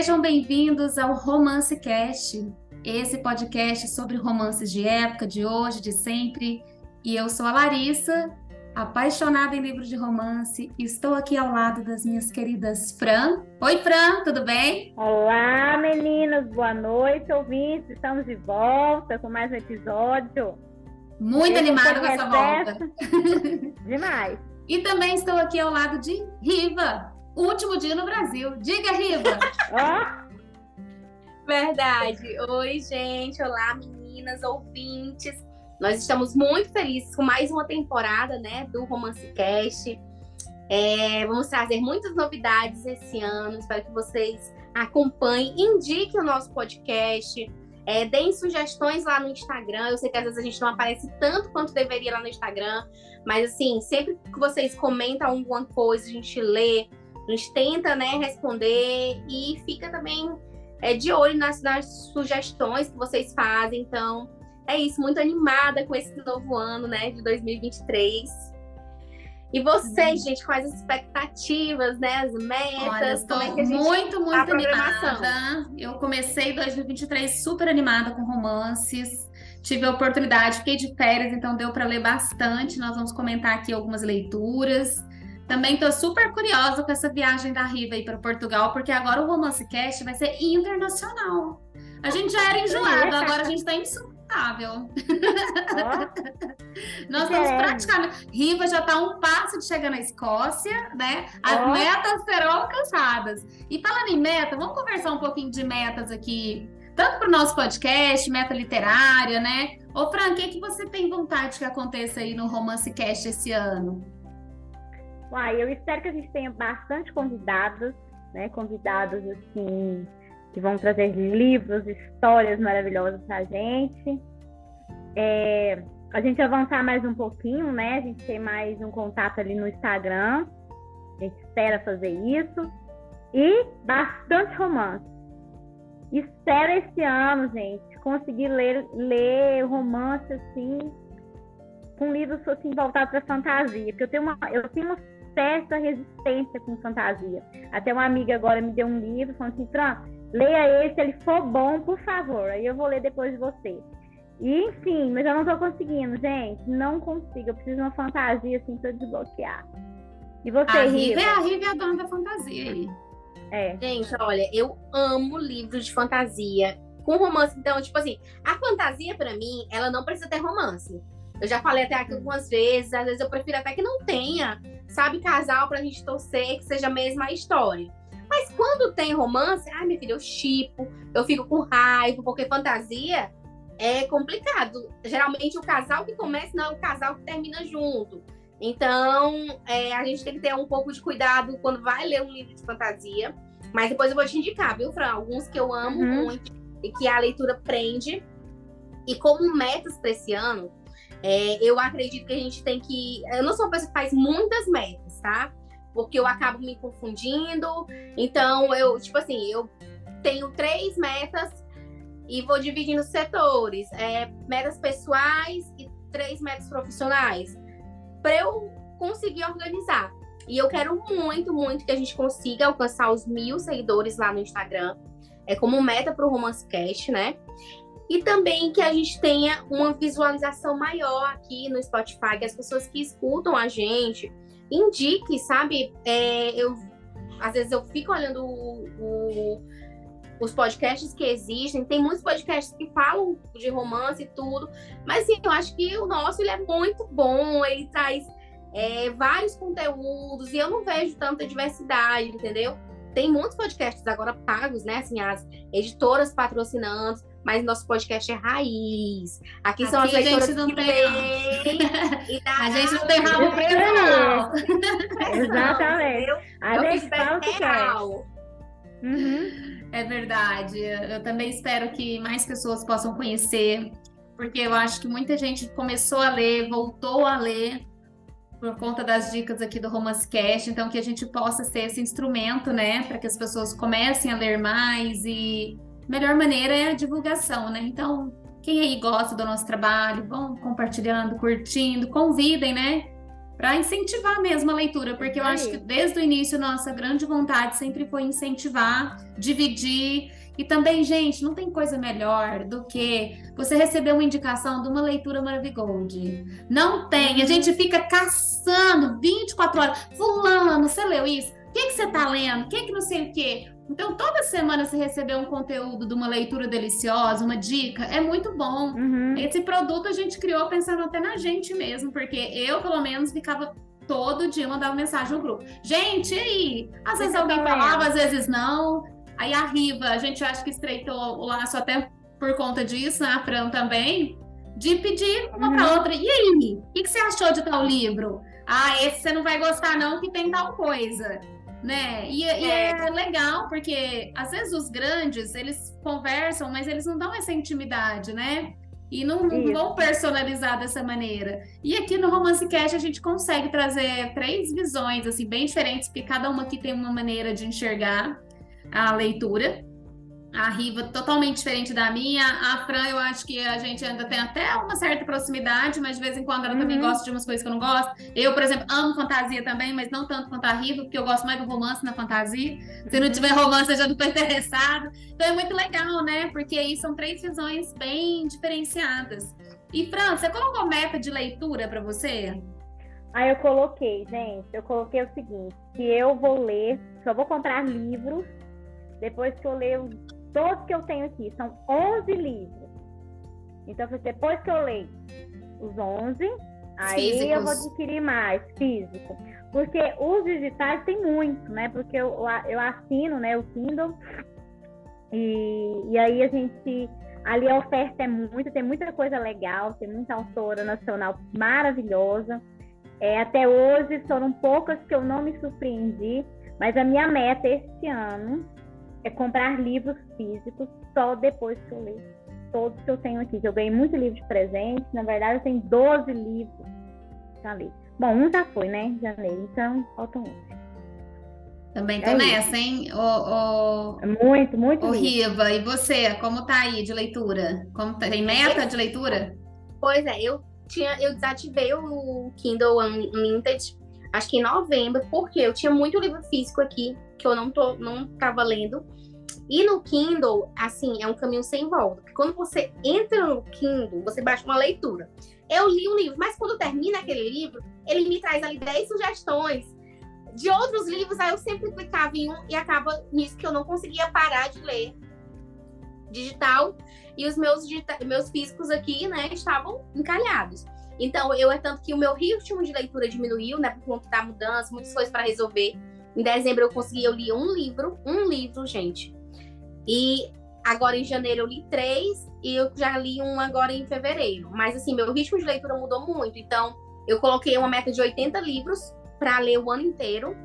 Sejam bem-vindos ao Romance Cast, esse podcast sobre romances de época, de hoje, de sempre. E eu sou a Larissa, apaixonada em livros de romance, e estou aqui ao lado das minhas queridas Fran. Oi, Fran, tudo bem? Olá, meninas, boa noite, ouvintes. Estamos de volta com mais um episódio. Muito animada com essa volta. Demais. E também estou aqui ao lado de Riva, último dia no Brasil. Diga, Riva! Verdade. Oi, gente. Olá, meninas, ouvintes. Nós estamos muito felizes com mais uma temporada, né, do Romance Cast. É, vamos trazer muitas novidades esse ano. Espero que vocês acompanhem, indiquem o nosso podcast, é, deem sugestões lá no Instagram. Eu sei que às vezes a gente não aparece tanto quanto deveria lá no Instagram, mas assim, sempre que vocês comentam alguma coisa, a gente lê, a gente tenta, né, responder e fica também é, de olho nas, nas sugestões que vocês fazem. Então, é isso, muito animada com esse novo ano, né, de 2023. E vocês, uhum. gente, quais as expectativas, né? As metas? Olha, estou é muito, muito animada. Eu comecei 2023 super animada com romances. Tive a oportunidade, fiquei de férias, então deu para ler bastante. Nós vamos comentar aqui algumas leituras. Também estou super curiosa com essa viagem da Riva aí para Portugal, porque agora o Romance Cast vai ser internacional. A gente já era enjoado, agora a gente está insuportável. Nós estamos praticamente. Riva já está um passo de chegar na Escócia, né? As oh. metas serão alcançadas. E falando em meta, vamos conversar um pouquinho de metas aqui, tanto para o nosso podcast, meta literária, né? Ô, Fran, o que, é que você tem vontade que aconteça aí no Romance Cast esse ano? Uai, eu espero que a gente tenha bastante convidados, né? Convidados assim que vão trazer livros, histórias maravilhosas para a gente. É, a gente avançar mais um pouquinho, né? A gente tem mais um contato ali no Instagram. A gente espera fazer isso. E bastante romance. Espero esse ano, gente, conseguir ler, ler romance assim, com livros assim, voltados para fantasia. Porque eu tenho uma, eu tenho uma certa resistência com fantasia. Até uma amiga agora me deu um livro falando assim, Fran, leia esse, se ele for bom, por favor. Aí eu vou ler depois de você. E, enfim, mas eu não tô conseguindo, gente. Não consigo. Eu preciso de uma fantasia assim pra desbloquear. E você, a Riva? É a Riva é a dona da fantasia aí. É. Gente, olha, eu amo livros de fantasia com romance. Então, tipo assim, a fantasia para mim, ela não precisa ter romance. Eu já falei até aqui algumas vezes, às vezes eu prefiro até que não tenha, sabe, casal pra gente torcer, que seja a mesma história. Mas quando tem romance, ai, minha filha, eu chipo, eu fico com raiva, porque fantasia é complicado. Geralmente o casal que começa não é o casal que termina junto. Então, é, a gente tem que ter um pouco de cuidado quando vai ler um livro de fantasia. Mas depois eu vou te indicar, viu, Fran? Alguns que eu amo uhum. muito e que a leitura prende. E como metas para esse ano, é, eu acredito que a gente tem que. Eu não sou uma pessoa que faz muitas metas, tá? Porque eu acabo me confundindo. Então, eu, tipo assim, eu tenho três metas e vou dividindo setores: é, metas pessoais e três metas profissionais. Para eu conseguir organizar. E eu quero muito, muito que a gente consiga alcançar os mil seguidores lá no Instagram. É como meta para o Romance Cast, né? E também que a gente tenha uma visualização maior aqui no Spotify, que as pessoas que escutam a gente indiquem, sabe? É, eu, às vezes eu fico olhando o, o, os podcasts que existem, tem muitos podcasts que falam de romance e tudo, mas sim, eu acho que o nosso ele é muito bom, ele traz é, vários conteúdos e eu não vejo tanta diversidade, entendeu? Tem muitos podcasts agora pagos, né? Assim, as editoras patrocinando, mas nosso podcast é raiz. Aqui, são as leitoras que tem... lê. a gente não tem rabo preso, não. Exatamente. A gente fala o que quer. Uhum. É verdade. Eu também espero que mais pessoas possam conhecer, porque eu acho que muita gente começou a ler, voltou a ler por conta das dicas aqui do Romance Cast, então que a gente possa ser esse instrumento, né, para que as pessoas comecem a ler mais e melhor maneira é a divulgação, né? Então, quem aí gosta do nosso trabalho, vão compartilhando, curtindo, convidem, né? Para incentivar mesmo a leitura, porque eu acho que desde o início nossa grande vontade sempre foi incentivar, dividir. E também, gente, não tem coisa melhor do que você receber uma indicação de uma leitura Maravigold. Não tem. A gente fica caçando 24 horas. Fulano, você leu isso? O que, que você tá lendo? O que, que não sei o quê? Então, toda semana você receber um conteúdo de uma leitura deliciosa, uma dica, é muito bom. Uhum. Esse produto a gente criou pensando até na gente mesmo, porque eu, pelo menos, ficava todo dia mandava mensagem no grupo. Gente, e aí? Às vezes alguém falava, às vezes não. Aí a Riva, a gente acha que estreitou o laço até por conta disso, né? a Fran também, de pedir uma uhum. para outra. E aí? O que, que você achou de tal livro? Ah, esse você não vai gostar, não, que tem tal coisa né? E, é. e, é legal porque às vezes os grandes eles conversam, mas eles não dão essa intimidade, né? E não, não vão personalizar dessa maneira. E aqui no Romance Cast a gente consegue trazer três visões assim bem diferentes, porque cada uma aqui tem uma maneira de enxergar a leitura a Riva totalmente diferente da minha. A Fran, eu acho que a gente ainda tem até uma certa proximidade, mas de vez em quando ela uhum. também gosta de umas coisas que eu não gosto. Eu, por exemplo, amo fantasia também, mas não tanto quanto a Riva, porque eu gosto mais do romance na fantasia. Se não uhum. tiver romance, eu já não tô interessado. Então é muito legal, né? Porque aí são três visões bem diferenciadas. E, Fran, você colocou meta de leitura para você? Ah, eu coloquei, gente. Eu coloquei o seguinte: que eu vou ler, só vou comprar livros depois que eu ler Todos que eu tenho aqui são 11 livros. Então, depois que eu leio os 11, aí Físicos. eu vou adquirir mais físico. Porque os digitais tem muito, né? Porque eu, eu assino né, o Kindle e, e aí a gente. Ali a oferta é muito, tem muita coisa legal, tem muita autora nacional maravilhosa. É, até hoje foram poucas que eu não me surpreendi, mas a minha meta este ano é comprar livros físicos só depois que eu ler todos que eu tenho aqui. Eu ganhei muito livro de presente, na verdade eu tenho 12 livros já li. Bom, um já foi, né? Janeiro, então faltam 11. Também tô é nessa, hein? O, o... É muito, muito. O Riva, e você, como tá aí de leitura? Como tá... Tem meta de leitura? Pois é, eu tinha, eu desativei o Kindle Unlimited, acho que em novembro, porque eu tinha muito livro físico aqui que eu não tô, não tava lendo. E no Kindle, assim, é um caminho sem volta. Porque quando você entra no Kindle, você baixa uma leitura. Eu li um livro, mas quando termina aquele livro, ele me traz ali 10 sugestões de outros livros. Aí eu sempre clicava em um e acaba nisso que eu não conseguia parar de ler digital. E os meus, meus físicos aqui, né, estavam encalhados. Então, eu é tanto que o meu ritmo de leitura diminuiu, né, por conta da mudança, muitas coisas para resolver. Em dezembro eu consegui, eu li um livro, um livro, gente. E agora em janeiro eu li três e eu já li um agora em fevereiro. Mas assim, meu ritmo de leitura mudou muito. Então, eu coloquei uma meta de 80 livros para ler o ano inteiro.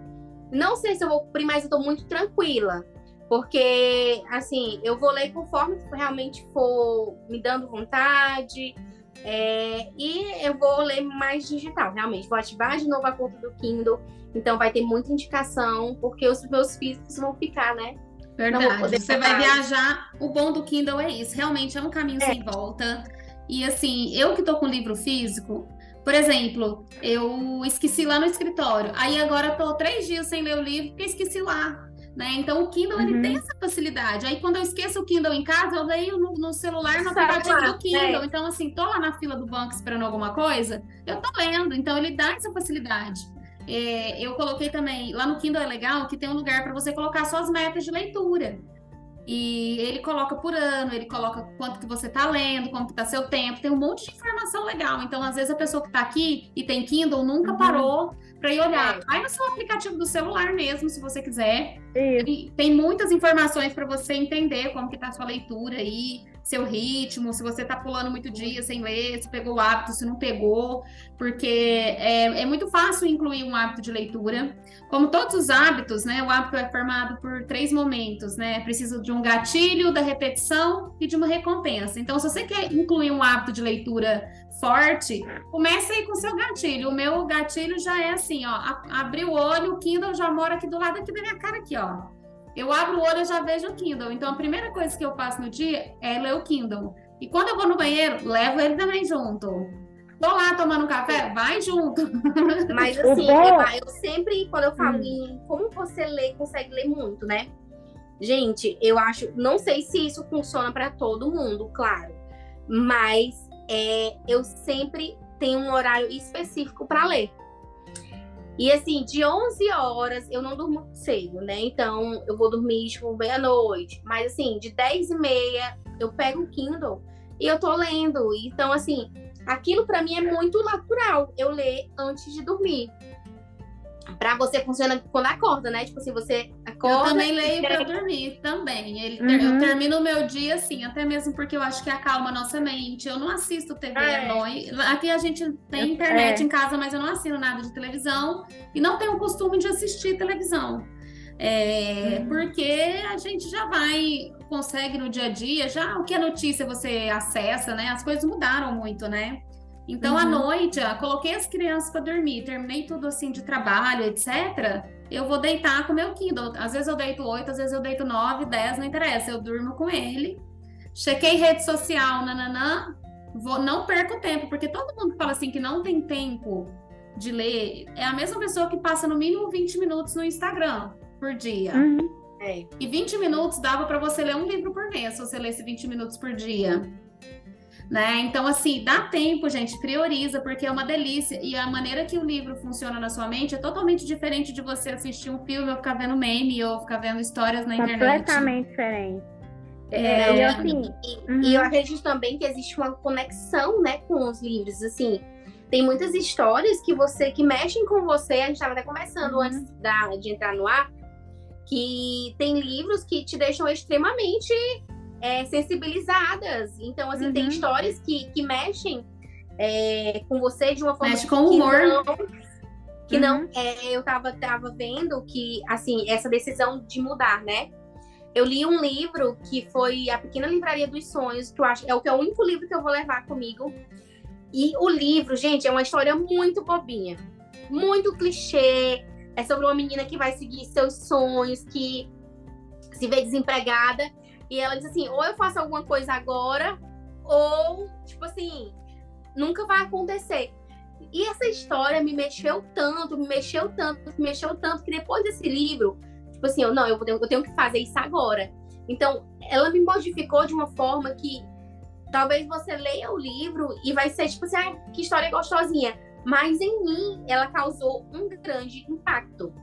Não sei se eu vou cumprir, mas eu tô muito tranquila. Porque, assim, eu vou ler conforme realmente for me dando vontade. É, e eu vou ler mais digital, realmente. Vou ativar de novo a conta do Kindle então vai ter muita indicação, porque os meus físicos vão ficar, né? Verdade. Você vai viajar. O bom do Kindle é isso. Realmente é um caminho é. sem volta. E assim, eu que tô com livro físico, por exemplo, eu esqueci lá no escritório. Aí agora tô três dias sem ler o livro porque esqueci lá. Né? Então o Kindle uhum. ele tem essa facilidade. Aí quando eu esqueço o Kindle em casa, eu leio no, no celular no aplicativo do Kindle. É. Então assim, tô lá na fila do banco esperando alguma coisa, eu tô lendo. Então ele dá essa facilidade. É, eu coloquei também, lá no Kindle é legal que tem um lugar para você colocar suas metas de leitura. E ele coloca por ano, ele coloca quanto que você está lendo, quanto está seu tempo, tem um monte de informação legal. Então, às vezes, a pessoa que está aqui e tem Kindle nunca uhum. parou para ir olhar. Vai no seu aplicativo do celular mesmo, se você quiser. Tem muitas informações para você entender como que tá a sua leitura aí seu ritmo, se você tá pulando muito dia sem ler, se pegou o hábito, se não pegou, porque é, é muito fácil incluir um hábito de leitura. Como todos os hábitos, né? O hábito é formado por três momentos, né? Preciso de um gatilho, da repetição e de uma recompensa. Então, se você quer incluir um hábito de leitura forte, comece aí com o seu gatilho. O meu gatilho já é assim, ó, abrir o olho, o Kindle já mora aqui do lado aqui da minha cara aqui, ó. Eu abro o olho e já vejo o Kindle. Então, a primeira coisa que eu faço no dia é ler o Kindle. E quando eu vou no banheiro, levo ele também junto. Tô lá tomando um café, vai junto. Mas assim, eu, eu sempre, quando eu falo hum. em como você lê, consegue ler muito, né? Gente, eu acho, não sei se isso funciona para todo mundo, claro, mas é, eu sempre tenho um horário específico para ler. E assim, de 11 horas eu não durmo cedo, né? Então eu vou dormir tipo meia-noite. Mas assim, de 10 e meia eu pego o Kindle e eu tô lendo. Então, assim, aquilo para mim é muito natural eu ler antes de dormir. Pra você funciona quando acorda, né? Tipo assim, você acorda. Eu também leio para dormir também. Ele, uhum. Eu termino o meu dia assim, até mesmo porque eu acho que acalma a nossa mente. Eu não assisto TV é. à noite. Aqui a gente tem internet é. em casa, mas eu não assino nada de televisão e não tenho o costume de assistir televisão. É, uhum. Porque a gente já vai, consegue no dia a dia, já o que é notícia você acessa, né? As coisas mudaram muito, né? Então, uhum. à noite, ó, coloquei as crianças para dormir, terminei tudo assim de trabalho, etc. Eu vou deitar com o meu Kindle. Às vezes eu deito 8, às vezes eu deito 9, 10, não interessa. Eu durmo com ele. Chequei rede social, nananã. Vou, não perco tempo, porque todo mundo que fala assim que não tem tempo de ler é a mesma pessoa que passa no mínimo 20 minutos no Instagram por dia. Uhum. É. E 20 minutos dava para você ler um livro por mês, se você lesse 20 minutos por dia né? Então, assim, dá tempo, gente, prioriza, porque é uma delícia. E a maneira que o livro funciona na sua mente é totalmente diferente de você assistir um filme ou ficar vendo meme ou ficar vendo histórias na internet. Completamente diferente. É, é, e, assim, e, uhum. e eu acredito também que existe uma conexão, né, com os livros, assim, tem muitas histórias que você que mexem com você. A gente estava até conversando uhum. antes da, de entrar no ar que tem livros que te deixam extremamente é, sensibilizadas. Então, assim, uhum. tem histórias que, que mexem é, com você de uma forma Mexe com humor. Que não, uhum. é, eu tava, tava vendo que, assim, essa decisão de mudar, né? Eu li um livro que foi A Pequena Livraria dos Sonhos, que eu acho é o que é o único livro que eu vou levar comigo. E o livro, gente, é uma história muito bobinha, muito clichê. É sobre uma menina que vai seguir seus sonhos, que se vê desempregada e ela diz assim: ou eu faço alguma coisa agora, ou, tipo assim, nunca vai acontecer. E essa história me mexeu tanto, me mexeu tanto, me mexeu tanto, que depois desse livro, tipo assim, eu não, eu, eu tenho que fazer isso agora. Então, ela me modificou de uma forma que talvez você leia o livro e vai ser tipo assim, ah, que história gostosinha. Mas em mim, ela causou um grande impacto.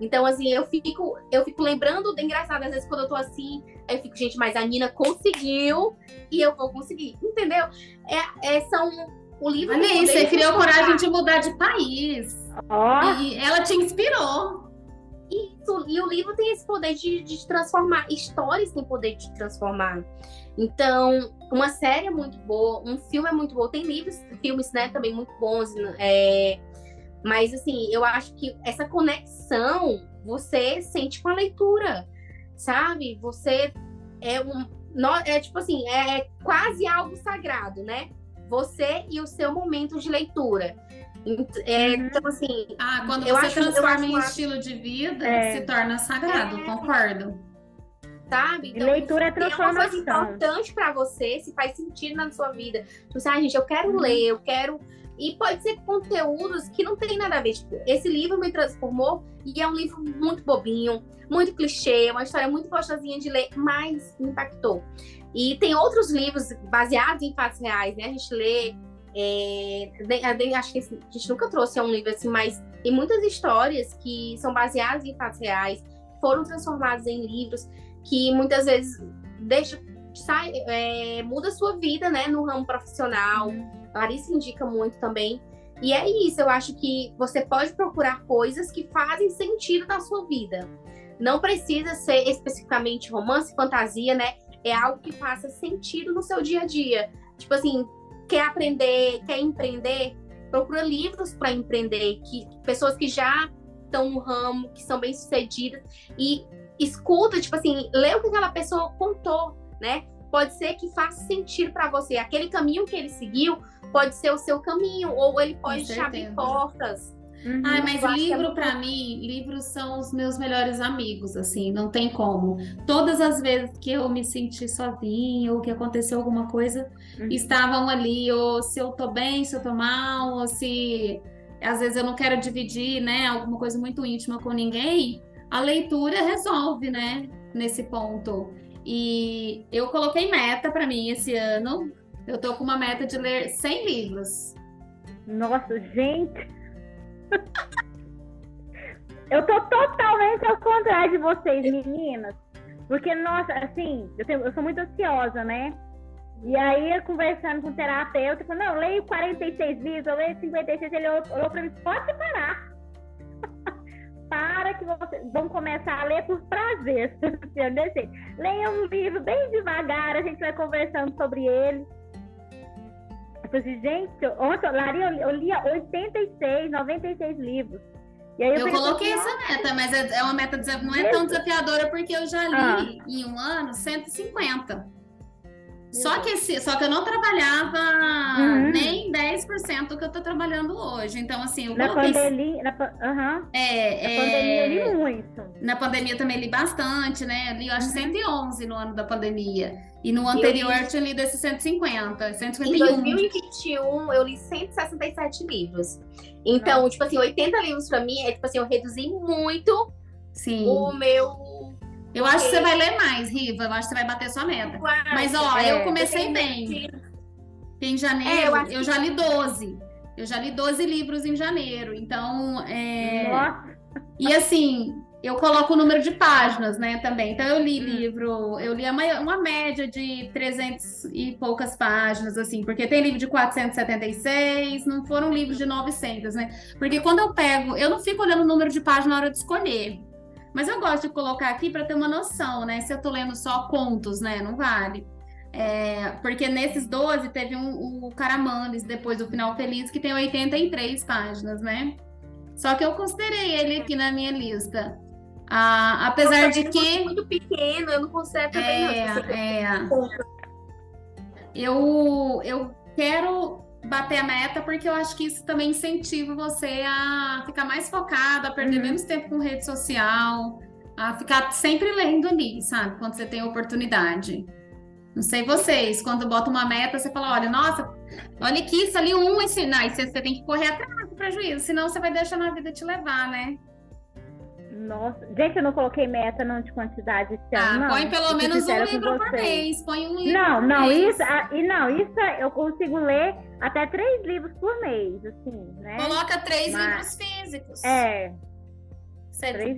Então, assim, eu fico, eu fico lembrando, engraçado, às vezes quando eu tô assim, eu fico, gente, mas a Nina conseguiu e eu vou conseguir, entendeu? É, é são o livro. Olha isso, você criou coragem de mudar de país. Oh. E ela te inspirou. Isso, e o livro tem esse poder de, de transformar, histórias têm poder de transformar. Então, uma série é muito boa, um filme é muito bom, tem livros, filmes, né, também muito bons. É, mas, assim, eu acho que essa conexão você sente com a leitura, sabe? Você é um. É tipo assim, é, é quase algo sagrado, né? Você e o seu momento de leitura. É, uhum. Então, assim. Ah, quando você acho, transforma em estilo de vida, é, se torna sagrado, é, concordo. Sabe? Então, leitura é transformação. É uma coisa importante para você, se faz sentido na sua vida. Tipo assim, ah, gente, eu quero uhum. ler, eu quero e pode ser conteúdos que não tem nada a ver. Tipo, esse livro me transformou e é um livro muito bobinho, muito clichê, uma história muito gostosinha de ler, mas impactou. E tem outros livros baseados em fatos reais, né? A gente lê. É, acho que a gente nunca trouxe um livro assim, mas tem muitas histórias que são baseadas em fatos reais, foram transformadas em livros, que muitas vezes deixa, sai, é, muda a sua vida, né, no ramo profissional. Uhum Larissa indica muito também. E é isso, eu acho que você pode procurar coisas que fazem sentido na sua vida. Não precisa ser especificamente romance, fantasia, né? É algo que faça sentido no seu dia a dia. Tipo assim, quer aprender, quer empreender, procura livros para empreender, que pessoas que já estão no ramo, que são bem-sucedidas e escuta, tipo assim, lê o que aquela pessoa contou, né? Pode ser que faça sentido para você. Aquele caminho que ele seguiu pode ser o seu caminho, ou ele pode te abrir portas. Uhum, Ai, mas é livro, é para mim, livros são os meus melhores amigos, assim, não tem como. Todas as vezes que eu me senti sozinha ou que aconteceu alguma coisa, uhum. estavam ali, ou se eu tô bem, se eu tô mal, ou se às vezes eu não quero dividir, né, alguma coisa muito íntima com ninguém, a leitura resolve, né, nesse ponto. E eu coloquei meta para mim esse ano. Eu tô com uma meta de ler 100 livros. Nossa, gente! eu tô totalmente ao contrário de vocês, meninas. Porque, nossa, assim, eu, tenho, eu sou muito ansiosa, né? E aí, conversando com o terapeuta, falou, não, eu leio 46 livros, eu leio 56, ele olhou pra mim, pode parar. Para que vocês vão começar a ler por prazer, senhor decente. Leia um livro bem devagar, a gente vai conversando sobre ele. Eu falei assim, gente, ontem, Lari, eu, eu lia 86, 96 livros. eu, eu coloquei assim, essa meta, mas é, é uma meta não é tão desafiadora porque eu já li ah. em um ano 150. Só que, esse, só que eu não trabalhava uhum. nem 10% do que eu tô trabalhando hoje. Então, assim, eu na pandemia, na, uhum. é, na é... pandemia eu li muito. Na pandemia eu também li bastante, né? Eu li, eu acho, 111 uhum. no ano da pandemia. E no anterior eu, li... eu tinha lido esses 150, 151. Em 2021, eu li 167 livros. Então, Nossa. tipo assim, 80 livros pra mim, é tipo assim, eu reduzi muito Sim. o meu eu acho que você vai ler mais, Riva. Eu acho que você vai bater sua meta. Mas, ó, é, eu comecei bem. Em janeiro, é, eu, eu, já li 12. Eu já li 12 livros em janeiro. Então, é... E assim, eu coloco o número de páginas, né, também. Então, eu li hum. livro, eu li uma média de 300 e poucas páginas, assim, porque tem livro de 476, não foram livros de 900, né? Porque quando eu pego, eu não fico olhando o número de páginas na hora de escolher. Mas eu gosto de colocar aqui para ter uma noção, né? Se eu tô lendo só contos, né? Não vale. É, porque nesses 12 teve um, o Caramandes, depois do Final Feliz, que tem 83 páginas, né? Só que eu considerei ele aqui na minha lista. Ah, apesar de que. muito pequeno, eu não consigo também. É, não, é. Eu, eu quero bater a meta, porque eu acho que isso também incentiva você a ficar mais focado, a perder uhum. menos tempo com rede social, a ficar sempre lendo ali, sabe? Quando você tem oportunidade. Não sei vocês, quando bota uma meta, você fala, olha, nossa, olha aqui, isso ali um ensinar, e você, tem que correr atrás do prejuízo, senão você vai deixar a vida te levar, né? Nossa, gente, eu não coloquei meta não de quantidade esse ah, ano. Põe pelo menos um livro por mês. Põe um livro. Não, não, isso, ah, e não, isso é, eu consigo ler até três livros por mês, assim, né? Coloca três Mas, livros físicos. É,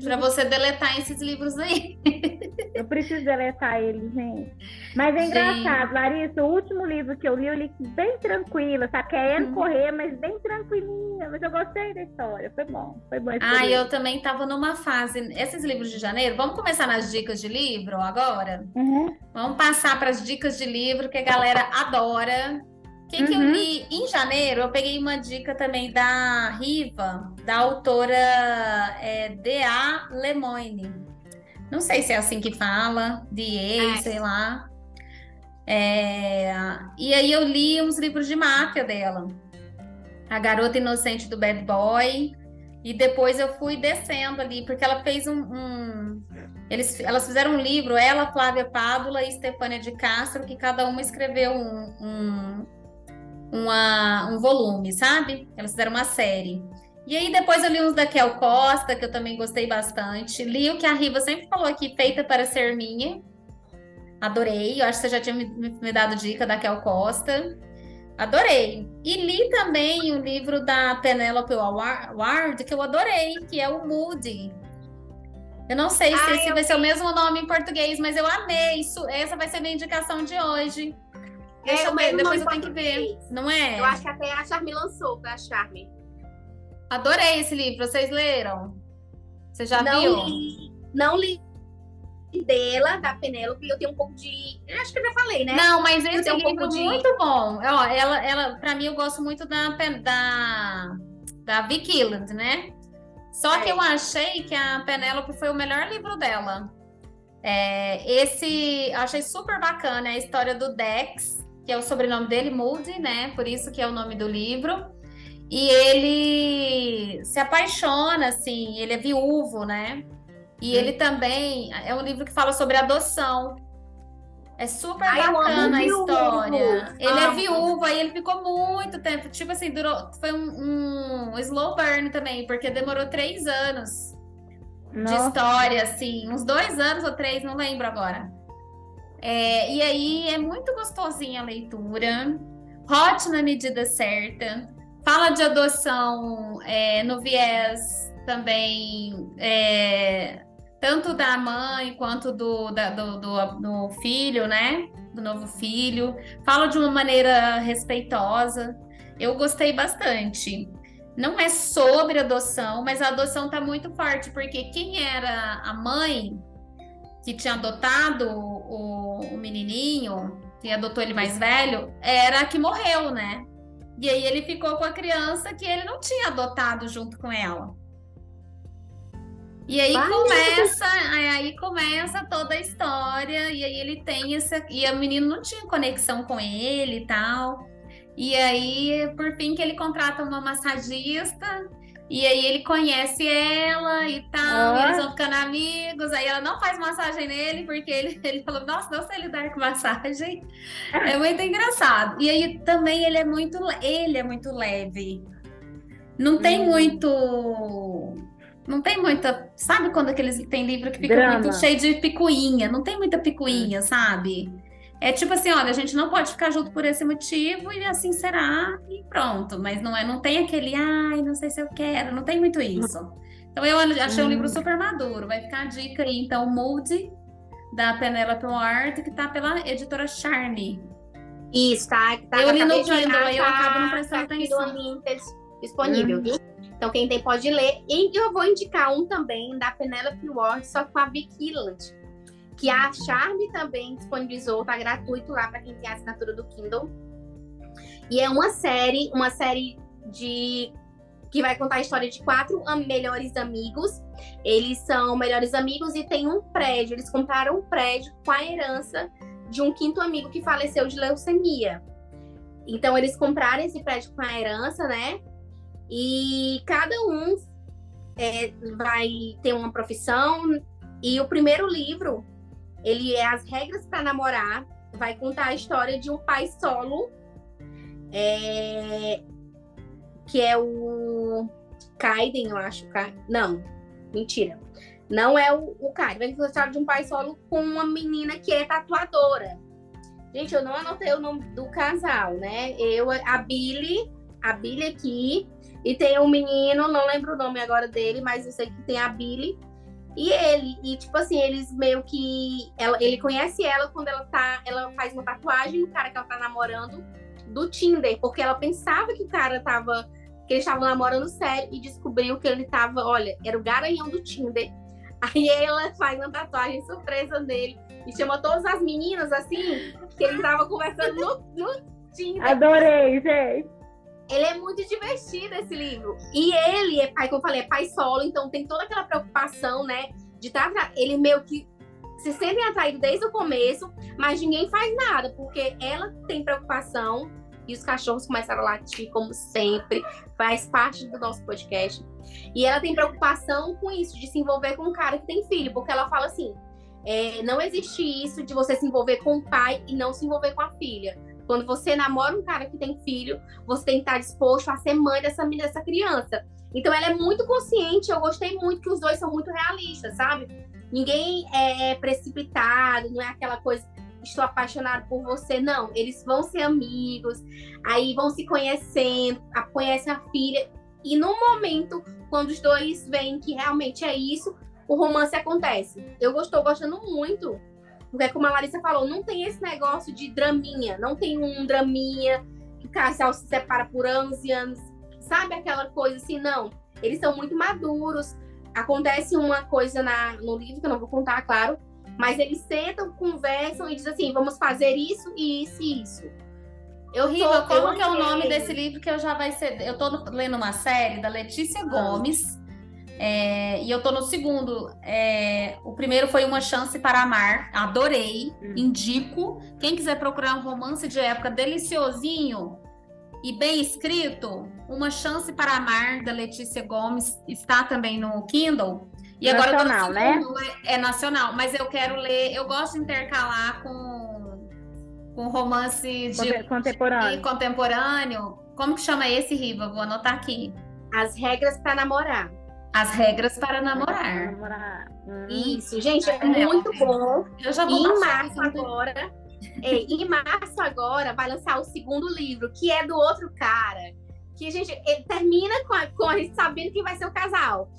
para você deletar esses livros aí. Eu preciso deletar eles, gente. Mas é engraçado, Larissa, o último livro que eu li, eu li bem tranquila, sabe? Querendo hum. correr, mas bem tranquilinha. Mas eu gostei da história, foi bom. Foi bom Ah, eu também estava numa fase. Esses livros de janeiro, vamos começar nas dicas de livro agora? Uhum. Vamos passar para as dicas de livro que a galera adora. O que, uhum. que eu uhum. li em janeiro? Eu peguei uma dica também da Riva, da autora é, D.A. Lemoine. Não sei se é assim que fala, D.A., é. sei lá. É, e aí eu li uns livros de máfia dela. A Garota Inocente do Bad Boy. E depois eu fui descendo ali, porque ela fez um. um eles, elas fizeram um livro, ela, Flávia Pádula e Stefânia de Castro, que cada uma escreveu um, um uma, um volume, sabe? Elas fizeram uma série. E aí depois eu li uns da Kel Costa, que eu também gostei bastante. Li o que a Riva sempre falou aqui, Feita para Ser Minha. Adorei. Eu acho que você já tinha me, me dado dica da Kel Costa. Adorei. E li também o livro da Penelope Ward, que eu adorei, que é o Moody. Eu não sei se Ai, esse vai vi. ser o mesmo nome em português, mas eu amei. Isso, essa vai ser a minha indicação de hoje. Deixa eu ver, depois eu tenho que ver. Não é? Eu acho que até a Charme lançou pra Charme. Adorei esse livro. Vocês leram? Você já não viu? Li, não li dela, da Penélope, eu tenho um pouco de. Eu acho que eu já falei, né? Não, mas esse é um livro de... muito bom. Ó, ela, ela, pra mim, eu gosto muito da, da, da Vicky né? Só é. que eu achei que a Penélope foi o melhor livro dela. É, esse eu achei super bacana é a história do Dex, que é o sobrenome dele, Moody, né? Por isso que é o nome do livro. E ele se apaixona, assim, ele é viúvo, né? E hum. ele também é um livro que fala sobre adoção. É super Ai, bacana a história. Ele é viúvo, aí ele ficou muito tempo. Tipo assim, durou. Foi um, um slow burn também, porque demorou três anos Nossa. de história, assim. Uns dois anos ou três, não lembro agora. É, e aí é muito gostosinha a leitura. Hot na medida certa. Fala de adoção é, no viés também. É, tanto da mãe quanto do, da, do, do, do, filho, né? Do novo filho. Fala de uma maneira respeitosa. Eu gostei bastante. Não é sobre adoção, mas a adoção está muito forte, porque quem era a mãe que tinha adotado o, o menininho, que adotou ele mais velho, era a que morreu, né? E aí ele ficou com a criança que ele não tinha adotado junto com ela. E aí Vai começa, aí começa toda a história, e aí ele tem essa. E o menino não tinha conexão com ele e tal. E aí, por fim, que ele contrata uma massagista, e aí ele conhece ela e tal, ah. e eles vão ficando amigos, aí ela não faz massagem nele, porque ele, ele falou, nossa, não sei lidar com massagem. É muito engraçado. E aí também ele é muito, ele é muito leve. Não tem hum. muito não tem muita. Sabe quando aqueles tem livro que fica Drama. muito cheio de picuinha? Não tem muita picuinha, sabe? É tipo assim, olha, a gente não pode ficar junto por esse motivo e assim será e pronto. Mas não é, não tem aquele, ai, não sei se eu quero, não tem muito isso. Então eu achei hum. um livro hum. super maduro. Vai ficar a dica aí, então, Mood, da Penelope Ward, que tá pela editora Charme. Isso, tá. tá eu li no Kindle, aí eu acabo não prestando tá atenção. Disponível, hum. viu? Então, quem tem pode ler. E eu vou indicar um também da Penelope Ward, só com a Vicky Land, que a Charme também disponibilizou, tá gratuito lá para quem tem a assinatura do Kindle. E é uma série, uma série de que vai contar a história de quatro melhores amigos. Eles são melhores amigos e tem um prédio. Eles compraram um prédio com a herança de um quinto amigo que faleceu de leucemia. Então eles compraram esse prédio com a herança, né? E cada um é, vai ter uma profissão. E o primeiro livro, ele é As Regras para Namorar, vai contar a história de um pai solo, é, que é o Kaiden, eu acho. Não, mentira. Não é o, o Kaiden. Vai contar a história de um pai solo com uma menina que é tatuadora. Gente, eu não anotei o nome do casal, né? Eu, a Billy, a Billy aqui, e tem um menino, não lembro o nome agora dele, mas eu sei que tem a Billy. E ele, e tipo assim, eles meio que. Ela, ele conhece ela quando ela tá. Ela faz uma tatuagem no cara que ela tá namorando do Tinder, porque ela pensava que o cara tava. que eles estavam namorando sério e descobriu que ele tava, olha, era o garanhão do Tinder. Aí ela faz uma tatuagem surpresa dele e chama todas as meninas assim, que ele tava conversando no, no Tinder. Adorei, gente. Ele é muito divertido esse livro. E ele é pai, como eu falei, é pai solo, então tem toda aquela preocupação, né? De estar. Tá, ele meio que se sentem atraídos desde o começo, mas ninguém faz nada, porque ela tem preocupação e os cachorros começaram a latir, como sempre, faz parte do nosso podcast. E ela tem preocupação com isso, de se envolver com um cara que tem filho, porque ela fala assim: é, não existe isso de você se envolver com o pai e não se envolver com a filha. Quando você namora um cara que tem filho, você tem que estar disposto a ser mãe dessa, dessa criança. Então ela é muito consciente, eu gostei muito que os dois são muito realistas, sabe? Ninguém é precipitado, não é aquela coisa, estou apaixonado por você, não. Eles vão ser amigos, aí vão se conhecendo, conhecem a filha, e no momento, quando os dois veem que realmente é isso, o romance acontece. Eu estou gostando muito Porque, como a Larissa falou, não tem esse negócio de draminha, não tem um draminha que o casal se separa por anos e anos, sabe aquela coisa assim, não. Eles são muito maduros. Acontece uma coisa na, no livro, que eu não vou contar, claro, mas eles sentam, conversam e dizem assim: vamos fazer isso e isso e isso. Eu Riva, como que é o nome desse livro que eu já vai ser? Eu tô lendo uma série da Letícia ah. Gomes. É, e eu tô no segundo. É, o primeiro foi Uma Chance para Amar. Adorei. Hum. Indico. Quem quiser procurar um romance de época deliciosinho e bem escrito, Uma Chance para Amar, da Letícia Gomes, está também no Kindle. E nacional, agora né? É nacional, mas eu quero ler, eu gosto de intercalar com com romance de contemporâneo. contemporâneo. Como que chama esse, Riva? Vou anotar aqui. As regras para namorar. As regras para namorar. namorar. Hum. Isso, gente, é, é muito bom. Eu já vou em março agora. É, em março agora vai lançar o segundo livro, que é do outro cara. Que, gente, ele termina com a, com a gente sabendo que vai ser o casal.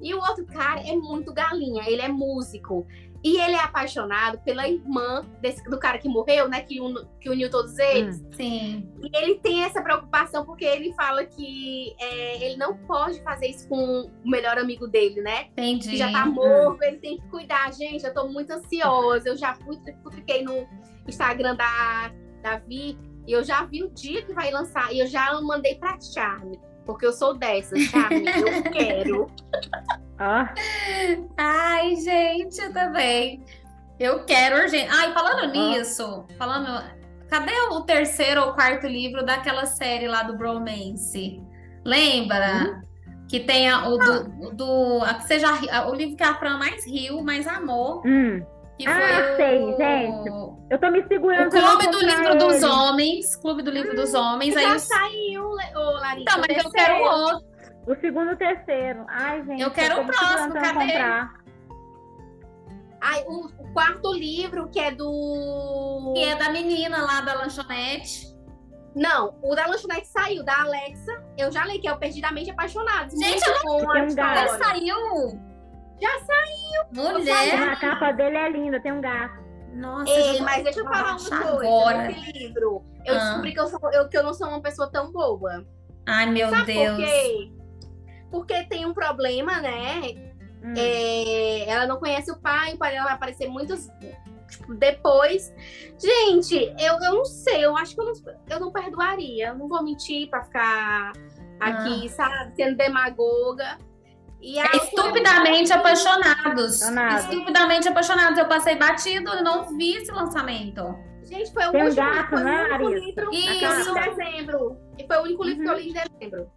E o outro cara é muito galinha, ele é músico. E ele é apaixonado pela irmã desse, do cara que morreu, né? Que, un, que uniu todos eles. Hum, sim. E ele tem essa preocupação porque ele fala que é, ele não pode fazer isso com o melhor amigo dele, né? Entendi. Que já tá morto, hum. ele tem que cuidar. Gente, eu tô muito ansiosa. Eu já fui, fiquei no Instagram da, da Vi e eu já vi o dia que vai lançar. E eu já mandei pra Charme. Porque eu sou dessa, Charme. eu quero. Ah. Ai, gente, eu também. Eu quero urgente. Ai, falando ah. nisso, falando. Cadê o terceiro ou quarto livro daquela série lá do Bromance? Lembra? Hum? Que tem a, o do, do a, que seja o livro que a Fran mais riu, mais amou. Hum. Que ah, sei, o... gente. Eu tô me segurando. O Clube do Livro ele. dos Homens. Clube do Livro hum, dos Homens. Já saiu, Larissa. Então, mas eu quero outro. O segundo e o terceiro. Ai, gente. Eu quero o próximo, cadê? Comprar. Ai, o, o, quarto livro, que é do. Que é da menina lá da lanchonete. Não, o da lanchonete saiu, da Alexa. Eu já li, que é o Perdidamente Apaixonados. Gente, eu não com um gato. saiu. Já saiu. Mulher. A capa dele é linda, tem um gato. Nossa, Ei, mas deixa eu falar uma coisa. Agora. livro, eu ah. descobri que eu, sou, eu, que eu não sou uma pessoa tão boa. Ai, meu Sabe Deus. Por quê? Porque tem um problema, né? Hum. É, ela não conhece o pai, o pai dela vai aparecer muitos tipo, depois. Gente, eu, eu não sei, eu acho que eu não, eu não perdoaria. Eu não vou mentir para ficar aqui, ah. sabe, sendo demagoga. E é estupidamente apaixonados. Estupidamente apaixonados. Eu passei batido e não vi esse lançamento. Gente, foi o Tem último, gato, foi né, o único livro Isso. em dezembro. E foi o único livro uhum. que eu li em dezembro.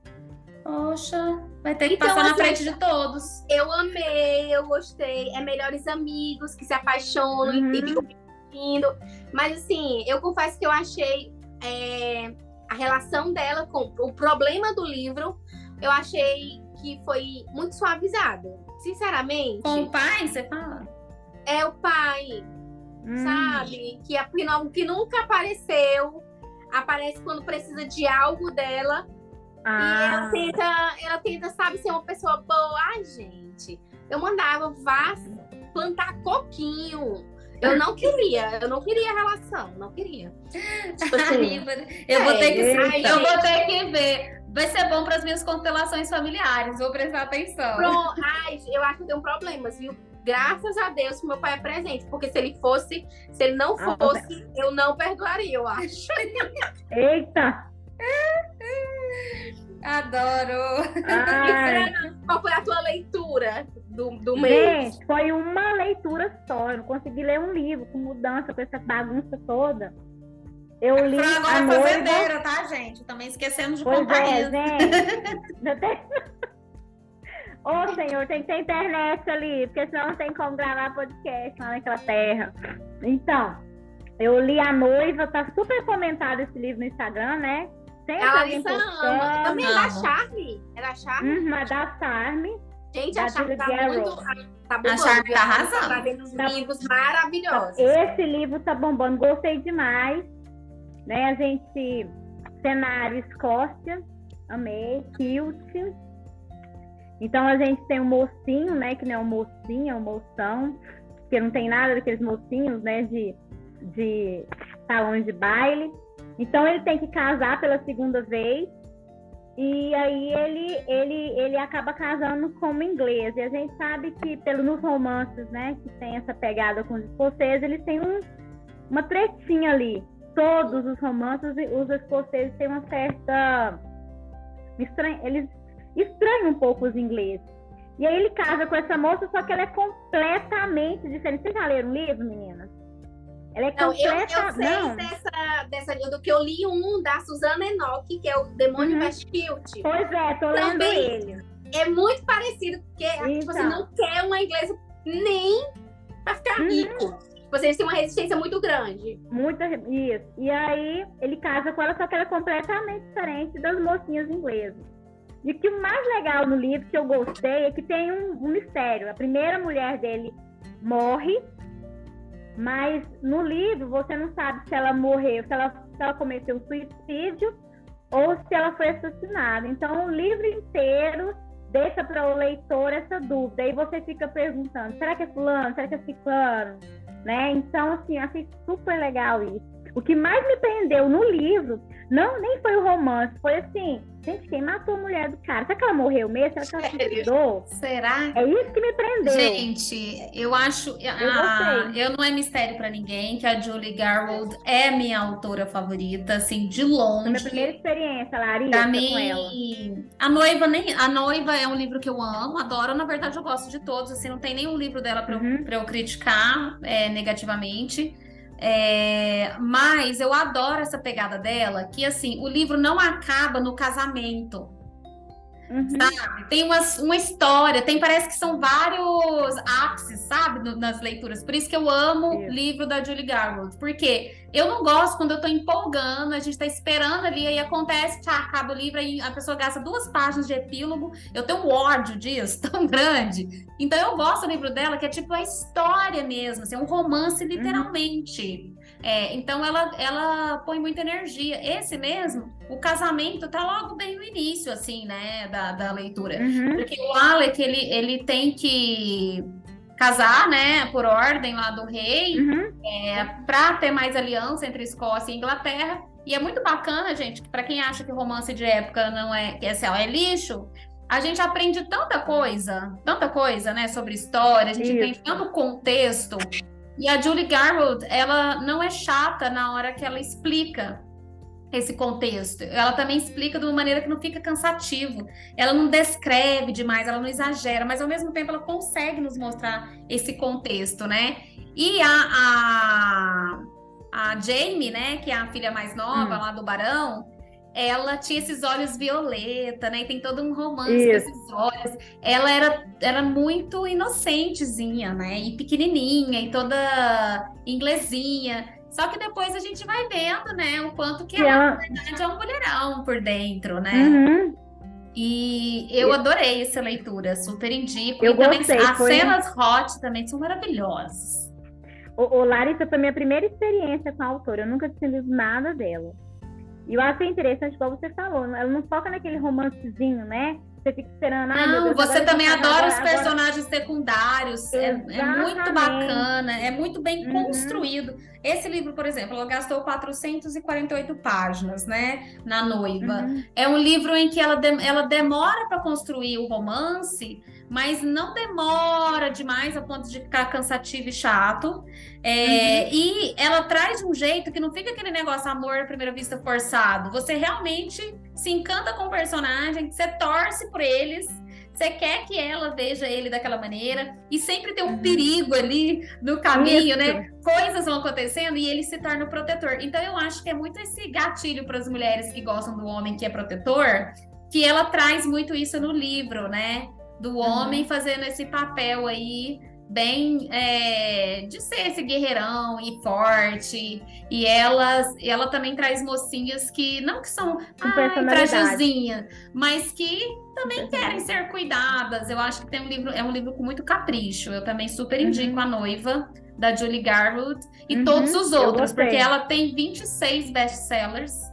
Poxa, vai ter que então, passar na frente de todos. Eu amei, eu gostei. É melhores amigos que se apaixonam uhum. e ficam indo. Mas assim, eu confesso que eu achei é, a relação dela com o problema do livro, eu achei que foi muito suavizado. Sinceramente. Com o pai, você fala? É o pai. Hum. Sabe? Que, é, que nunca apareceu. Aparece quando precisa de algo dela ah. E ela tenta, ela tenta, sabe, ser uma pessoa boa. Ai, gente, eu mandava vá plantar coquinho. Eu não queria, eu não queria relação, não queria. Tipo assim, eu, é, vou ter que, ai, eu vou ter que ver. Vai ser bom para as minhas constelações familiares, vou prestar atenção. Pronto, ai, eu acho que tem um problemas, viu? Graças a Deus que meu pai é presente, porque se ele fosse, se ele não ah, fosse, ah, eu não perdoaria, eu acho. Eita! Adoro! Qual foi a tua leitura do, do mês? Gente, foi uma leitura só. Eu não consegui ler um livro com mudança, com essa bagunça toda. Eu li Fran agora a é noiva... fazendeira, tá, gente? Também esquecemos de pois contar é, isso. Gente. Ô, oh, senhor, tem que ter internet ali, porque senão não tem como gravar podcast lá naquela terra. Então, eu li A Noiva, tá super comentado esse livro no Instagram, né? Sempre a Larissa ama. Também é da Charme. É da Charme? Uhum, é da Charme. Gente, a Charme tá muito... Tá bombando. A Charme tá arrasando. Tá vendo tá, livros maravilhosos. Esse livro tá bombando. Gostei demais. Né? A gente... Cenário Escócia. Amei. Kilt. Então a gente tem um mocinho, né? Que não é um mocinho, é um moção porque não tem nada daqueles mocinhos, né, de, de salão de baile. Então ele tem que casar pela segunda vez e aí ele, ele, ele acaba casando como inglês. E a gente sabe que pelo, nos romances, né, que tem essa pegada com os escoceses, eles têm um, uma tretinha ali. Todos os romances, os escoceses têm uma certa. Estranha, eles estranham um pouco os ingleses. E aí ele casa com essa moça, só que ela é completamente diferente. Vocês já leram um livro, meninas? Ela é completa... eu, eu sei não. Dessa, dessa, do que eu li um da Susana Enoch, que é o Demônio uhum. Westfield. Pois é, tô lendo Também ele. É muito parecido, porque então. tipo, você assim, não quer uma inglesa nem pra ficar uhum. rico. Vocês tipo têm uma resistência muito grande. Muita, isso. E aí ele casa com ela, só que ela é completamente diferente das mocinhas inglesas. E o que mais legal no livro que eu gostei é que tem um, um mistério. A primeira mulher dele morre mas no livro você não sabe se ela morreu, se ela, se ela cometeu suicídio ou se ela foi assassinada. Então o livro inteiro deixa para o leitor essa dúvida. Aí você fica perguntando: será que é fulano? Será que é ciclano? Né? Então, assim, achei super legal isso. O que mais me prendeu no livro, não nem foi o romance, foi assim, gente, quem matou a mulher do cara? Será que ela morreu mesmo? Será que ela suicidou? Será? É isso que me prendeu. Gente, eu acho. Eu, ah, eu não é mistério para ninguém que a Julie Garwood é minha autora favorita, assim, de longe. minha primeira experiência, Larissa, pra mim, com ela. A noiva nem. A noiva é um livro que eu amo, adoro. Na verdade, eu gosto de todos, assim, não tem nenhum livro dela para uhum. eu, eu criticar é, negativamente. É, mas eu adoro essa pegada dela, que assim, o livro não acaba no casamento. Uhum. Sabe? Tem uma, uma história, tem, parece que são vários sabe, no, nas leituras. Por isso que eu amo o livro da Julie Garwood. Porque eu não gosto quando eu tô empolgando, a gente tá esperando ali, aí acontece, acaba o livro, aí a pessoa gasta duas páginas de epílogo. Eu tenho um ódio disso, tão grande. Então eu gosto do livro dela, que é tipo a história mesmo, assim, é um romance literalmente. Uhum. É, então ela, ela põe muita energia. Esse mesmo, o casamento tá logo bem no início, assim, né, da, da leitura. Uhum. Porque o Alec, ele, ele tem que casar, né, por ordem lá do rei, uhum. é, para ter mais aliança entre Escócia e Inglaterra. E é muito bacana, gente, para quem acha que romance de época não é, que é, é lixo, a gente aprende tanta coisa, tanta coisa, né, sobre história, a gente Isso. entende tanto contexto e a Julie Garwood, ela não é chata na hora que ela explica esse contexto. Ela também explica de uma maneira que não fica cansativo. Ela não descreve demais, ela não exagera, mas ao mesmo tempo ela consegue nos mostrar esse contexto, né? E a, a, a Jamie, né, que é a filha mais nova hum. lá do Barão, ela tinha esses olhos violeta, né? E tem todo um romance Isso. com esses olhos. Ela era, era muito inocentezinha, né? E pequenininha, e toda inglesinha. Só que depois a gente vai vendo, né? O quanto que, ela, na verdade, é um mulherão por dentro, né? Uhum. E eu adorei essa leitura, super indico. Eu e também gostei, as foi... cenas hot também são maravilhosas. O, o Larissa foi minha primeira experiência com a autora. Eu nunca tinha lido nada dela. E eu achei interessante, como você falou, ela não foca naquele romancezinho, né? Você fica esperando. Não, Deus, você também adora os personagens agora... secundários. É, é, muito bacana, é muito bem uhum. construído. Esse livro, por exemplo, ela gastou 448 páginas, né? Na noiva. Uhum. É um livro em que ela, de, ela demora para construir o romance, mas não demora demais a ponto de ficar cansativo e chato. É, uhum. E ela traz de um jeito que não fica aquele negócio amor à primeira vista forçado. Você realmente se encanta com o personagem, você torce por eles, você quer que ela veja ele daquela maneira e sempre tem um uhum. perigo ali no caminho, né? Isso. né? Coisas vão acontecendo e ele se torna o protetor. Então eu acho que é muito esse gatilho para as mulheres que gostam do homem que é protetor, que ela traz muito isso no livro, né? Do homem uhum. fazendo esse papel aí bem é, de ser esse guerreirão e forte. E elas, ela também traz mocinhas que não que são trajezinha, mas que também querem ser cuidadas. Eu acho que tem um livro, é um livro com muito capricho. Eu também super uhum. indico uhum. a noiva da Julie Garwood e uhum, todos os outros, porque ela tem 26 best-sellers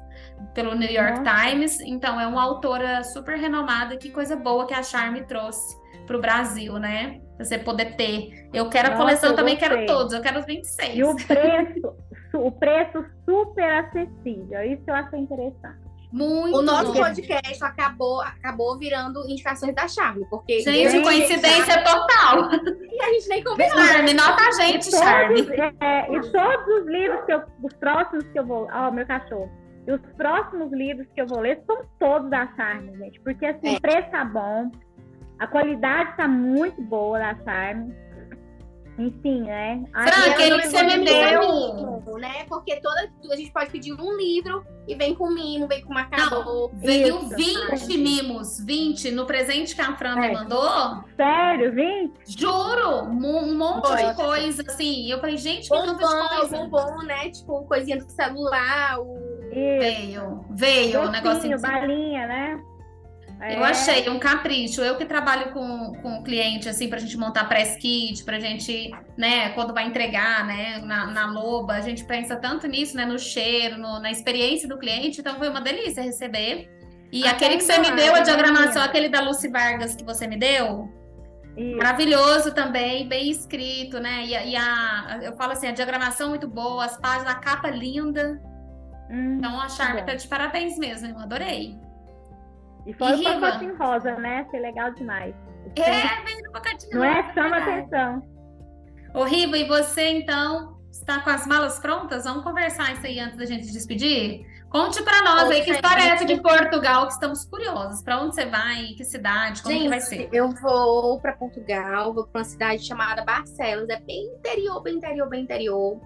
pelo New York uhum. Times, então é uma autora super renomada, que coisa boa que a Charme trouxe para o Brasil, né? Pra você poder ter. Eu quero Nossa, a coleção também, gostei. quero todos, eu quero os 26. E o preço, o preço super acessível, isso eu achei interessante. Muito o nosso bom. podcast acabou, acabou virando indicações da Charme, porque. Gente, coincidência total. E a gente nem conversou. Charme, nota a gente, e Charme. é, e todos os livros que eu. Os próximos que eu vou. Ó, oh, meu cachorro. E os próximos livros que eu vou ler são todos da Charme, gente. Porque assim, é. o preço tá bom, a qualidade tá muito boa da Charme. Enfim, né? Fran, aquele que você me deu. né? Porque toda, a gente pode pedir um livro e vem com mimo, vem com marcador. veio 20 mimos, 20 no presente que a Fran é. me mandou. Sério, 20? Juro, um monte de coisa, assim. Eu falei, gente, que bombom, tanto de coisa. Bombom, né? Tipo, coisinha do celular. O... Veio, veio o negocinho. balinha, né? É. Eu achei um capricho. Eu que trabalho com, com o cliente, assim, para a gente montar press kit, para a gente, né, quando vai entregar, né, na, na loba, a gente pensa tanto nisso, né, no cheiro, no, na experiência do cliente. Então foi uma delícia receber. E Até aquele que você me deu, a diagramação, aquele da Lucy Vargas que você me deu, isso. Maravilhoso também, bem escrito, né? E, e, a, eu falo assim, a diagramação muito boa, as páginas, a capa linda. Hum, então a Charme tá de parabéns mesmo, eu adorei. E fora e o pacotinho rosa, né? Achei legal demais. É, vem no pacotinho Não é? Chama atenção. Ô, Riva, e você então está com as malas prontas? Vamos conversar isso aí antes da gente se despedir? Conte para nós aí que história é essa de Portugal, que estamos curiosos. Para onde você vai? Que cidade? Como gente, que vai ser? Eu vou para Portugal, vou para uma cidade chamada Barcelos. É bem interior, bem interior, bem interior.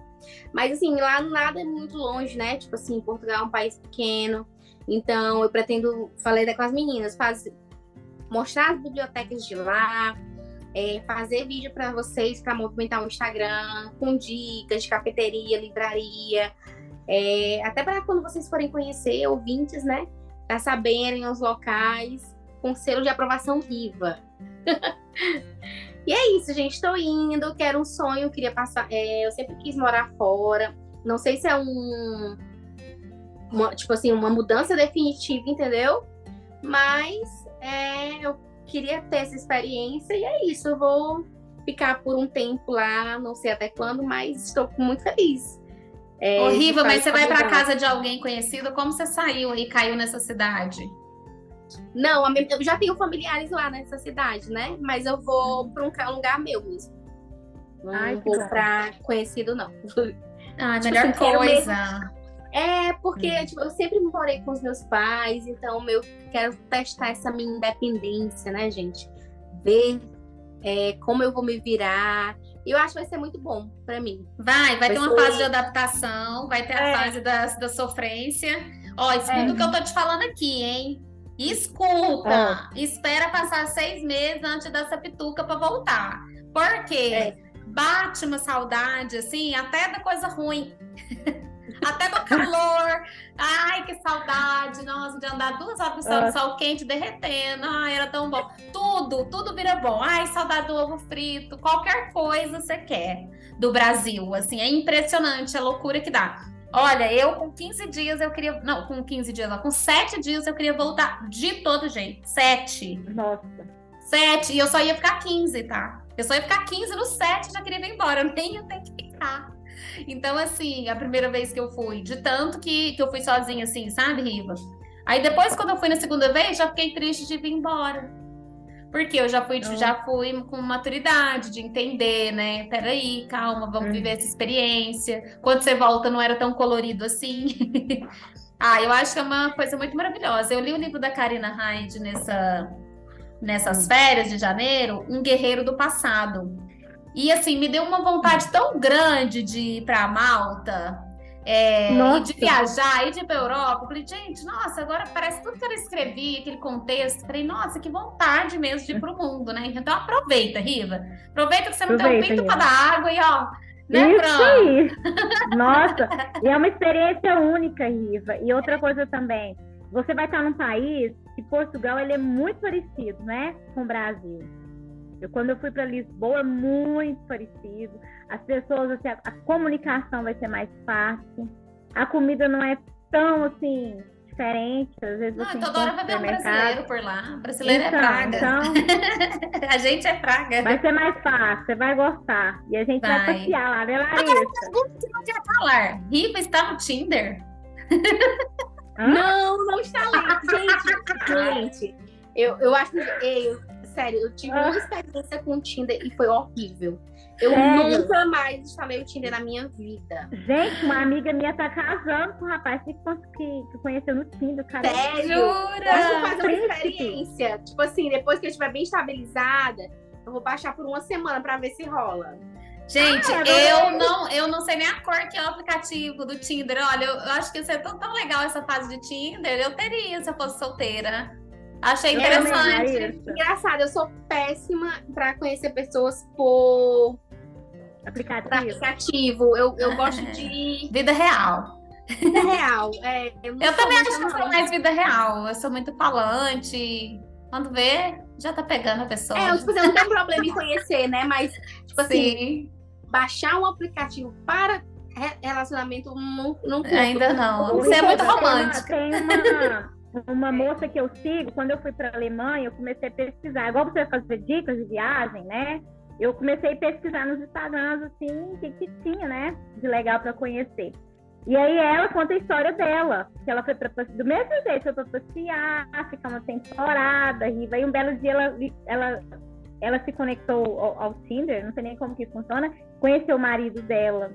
Mas assim, lá nada é muito longe, né? Tipo assim, Portugal é um país pequeno. Então, eu pretendo, falei com as meninas, fazer, mostrar as bibliotecas de lá, é, fazer vídeo para vocês para movimentar o Instagram com dicas de cafeteria, livraria, é, até para quando vocês forem conhecer ouvintes, né, para saberem os locais com selo de aprovação viva. e é isso, gente. Estou indo, quero um sonho, queria passar. É, eu sempre quis morar fora. Não sei se é um uma, tipo assim, uma mudança definitiva, entendeu? Mas é, eu queria ter essa experiência e é isso. Eu vou ficar por um tempo lá, não sei até quando, mas estou muito feliz. É, Riva, mas você vai para casa de alguém conhecido? Como você saiu e caiu nessa cidade? Não, eu já tenho familiares lá nessa cidade, né? Mas eu vou para um lugar meu mesmo. Não Ai, vou para conhecido, não. Ah, tipo, melhor assim, coisa. É, porque hum. tipo, eu sempre morei com os meus pais, então eu quero testar essa minha independência, né, gente? Ver é, como eu vou me virar. Eu acho que vai ser muito bom para mim. Vai, vai, vai ter uma ser... fase de adaptação, vai ter é. a fase da, da sofrência. Ó, escuta é. o que eu tô te falando aqui, hein? Escuta! É. Espera passar seis meses antes dessa pituca para voltar. Por quê? É. Bate uma saudade, assim, até da coisa ruim. Até no calor. Ai, que saudade. Nossa, de andar duas horas no sol, no sol quente, derretendo. Ai, era tão bom. Tudo, tudo vira bom. Ai, saudade do ovo frito. Qualquer coisa você quer do Brasil. Assim, é impressionante a loucura que dá. Olha, eu com 15 dias eu queria. Não, com 15 dias, não, com 7 dias eu queria voltar de todo jeito. 7. Nossa. 7. E eu só ia ficar 15, tá? Eu só ia ficar 15 no 7 já queria ir embora. Eu nem ia ter que ficar. Então, assim, a primeira vez que eu fui, de tanto que, que eu fui sozinha, assim, sabe, Riva? Aí depois, quando eu fui na segunda vez, já fiquei triste de vir embora. Porque eu já fui, oh. já fui com maturidade de entender, né? Peraí, calma, vamos viver essa experiência. Quando você volta, não era tão colorido assim. ah, eu acho que é uma coisa muito maravilhosa. Eu li o livro da Karina Hyde nessa, nessas hum. férias de janeiro, Um Guerreiro do Passado. E assim, me deu uma vontade tão grande de ir para Malta, é, e de viajar, e de ir para Europa. Eu falei, gente, nossa, agora parece tudo que eu escrevi, aquele contexto. falei, nossa, que vontade mesmo de ir para o mundo, né? Então aproveita, Riva. Aproveita que você não tem um pinto para dar água e ó. Né, Isso aí. Nossa, e é uma experiência única, Riva. E outra coisa também, você vai estar num país que Portugal ele é muito parecido, né, com o Brasil. Eu, quando eu fui para Lisboa, muito parecido. As pessoas, assim, a, a, comunicação vai ser mais fácil. A comida não é tão assim diferente. Às vezes não, assim, toda hora vai ver um brasileiro por lá. Brasileiro é então, é praga. Então, a gente é praga. Vai ser mais fácil, você vai gostar. E a gente vai, vai passear lá, né, Larissa? Agora, pergunta que não quer falar. Riva está no Tinder? Hã? Não, não está lá. Gente, gente, eu, eu acho que. Eu, sério, eu tive uma experiência com o Tinder e foi horrível. Eu Sério? nunca mais instalei o Tinder na minha vida. Gente, uma amiga minha tá casando com um rapaz que, que, que conheceu no Tinder, cara. Sério? Jura? Vou fazer uma experiência. Tipo assim, depois que eu estiver bem estabilizada, eu vou baixar por uma semana pra ver se rola. Gente, ah, eu não, eu não sei nem a cor que é o aplicativo do Tinder. Olha, eu, eu acho que isso é tão, tão legal essa fase de Tinder. Eu teria se eu fosse solteira. Achei interessante. Engraçado, eu sou péssima para conhecer pessoas por aplicativo. aplicativo. Eu, eu gosto de. Vida real. Vida real. É, eu, eu também acho que eu sou mais vida real. Eu sou muito falante. Quando vê, já tá pegando a pessoa. É, eu, tipo, não tem problema em conhecer, né? Mas, tipo assim, Sim. baixar um aplicativo para relacionamento não, não Ainda não. Você é muito romântico. Tem uma, uma moça que eu sigo, quando eu fui para a Alemanha, eu comecei a pesquisar. Igual você vai fazer dicas de viagem, né? Eu comecei a pesquisar nos Instagrams, assim, o que, que tinha, né? De legal para conhecer. E aí ela conta a história dela, que ela foi para do mesmo jeito, foi para passear, ficar uma temporada, e aí um belo dia ela, ela, ela se conectou ao, ao Tinder, não sei nem como que funciona, conheceu o marido dela,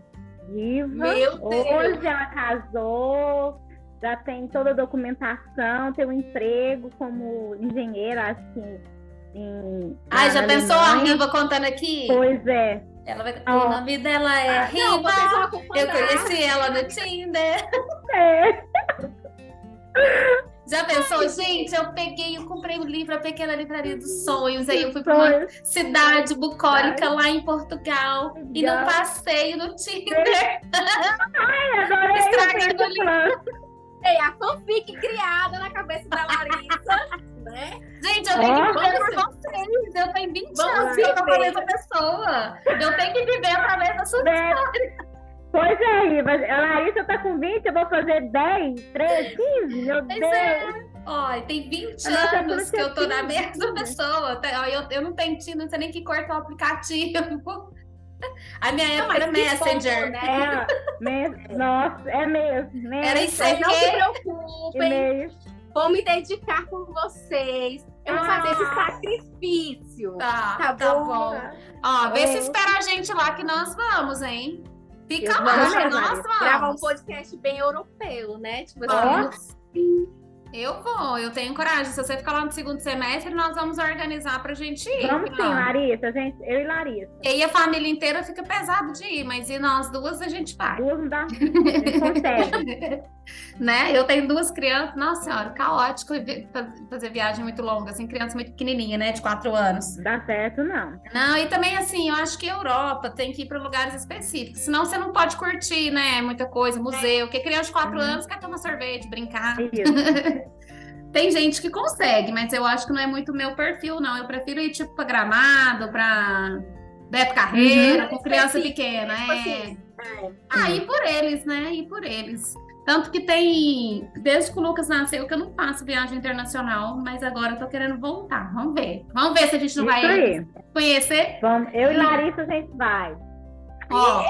viva. Hoje ela casou, já tem toda a documentação, tem um emprego como engenheira, acho que em. Ai, já pensou Alemanha. a Riva contando aqui? Pois é. Ela vai... oh. O nome dela é ah, Riva. Não, eu conheci ela no Tinder. É. Já pensou, gente? Eu peguei, eu comprei o um livro A Pequena Livraria dos Sonhos. Aí eu fui para uma cidade bucólica lá em Portugal. E não passei no Tinder. Ai, adorei. Estraguei no livro. É a fanfic criada na cabeça da Larissa, né? Gente, eu tenho oh. que viver por vocês. Eu tenho 20 Vamos anos que eu tô essa pessoa. Eu tenho que viver através da sua é. história. Pois é, mas a Larissa tá com 20, eu vou fazer 10, 13, 15, meu pois Deus. É. Ó, tem 20 anos que eu tô na mesma pessoa. Eu, eu não tenho tido, não sei nem que corta o aplicativo. A minha época era Messenger. né? Nossa, é mesmo. Era isso aí. Não se preocupem. Vou me dedicar por vocês. Eu vou ah. fazer esse ah. sacrifício. Tá, tá, tá bom? bom. Ó, vê é. se espera a gente lá que nós vamos, hein? Fica lá, nós vamos. Gravar um podcast bem europeu, né? Tipo assim. Eu vou, eu tenho coragem. Se você ficar lá no segundo semestre, nós vamos organizar pra gente ir. Vamos sim, Larissa, gente, eu e Larissa. E a família inteira fica pesado de ir, mas e nós duas a gente vai. Duas não dá. consegue. né? Eu tenho duas crianças, nossa senhora, caótico fazer viagem muito longa, assim, criança muito pequenininha, né, de quatro anos. Dá certo, não. Não, e também, assim, eu acho que Europa tem que ir para lugares específicos, senão você não pode curtir, né, muita coisa, museu, porque criança de quatro uhum. anos quer tomar sorvete, brincar. Isso. Tem gente que consegue, mas eu acho que não é muito meu perfil, não. Eu prefiro ir, tipo, pra Gramado, pra Beto Carreira, uhum. com criança pequena. Tipo é. Assim, é. Ah, e por eles, né? E por eles. Tanto que tem, desde que o Lucas nasceu, que eu não faço viagem internacional, mas agora eu tô querendo voltar. Vamos ver. Vamos ver se a gente não Isso vai aí. conhecer. Vamos. Eu e Larissa, a gente vai. Ó.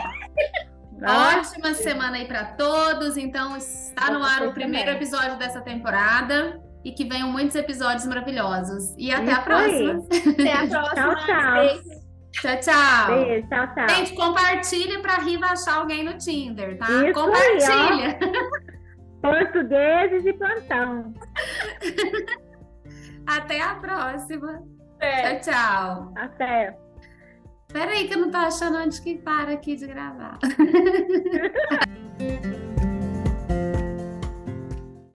Ótima semana aí para todos. Então, está no ar o primeiro episódio dessa temporada e que venham muitos episódios maravilhosos. E até Isso a próxima. Até a próxima. tchau, tchau. Tchau, tchau. Beijo, tchau, tchau. Gente, compartilha para Riva achar alguém no Tinder, tá? Isso compartilha. Aí, Portugueses e plantão. Até a próxima. É. Tchau, tchau. Até. Peraí que eu não tô achando onde que para aqui de gravar.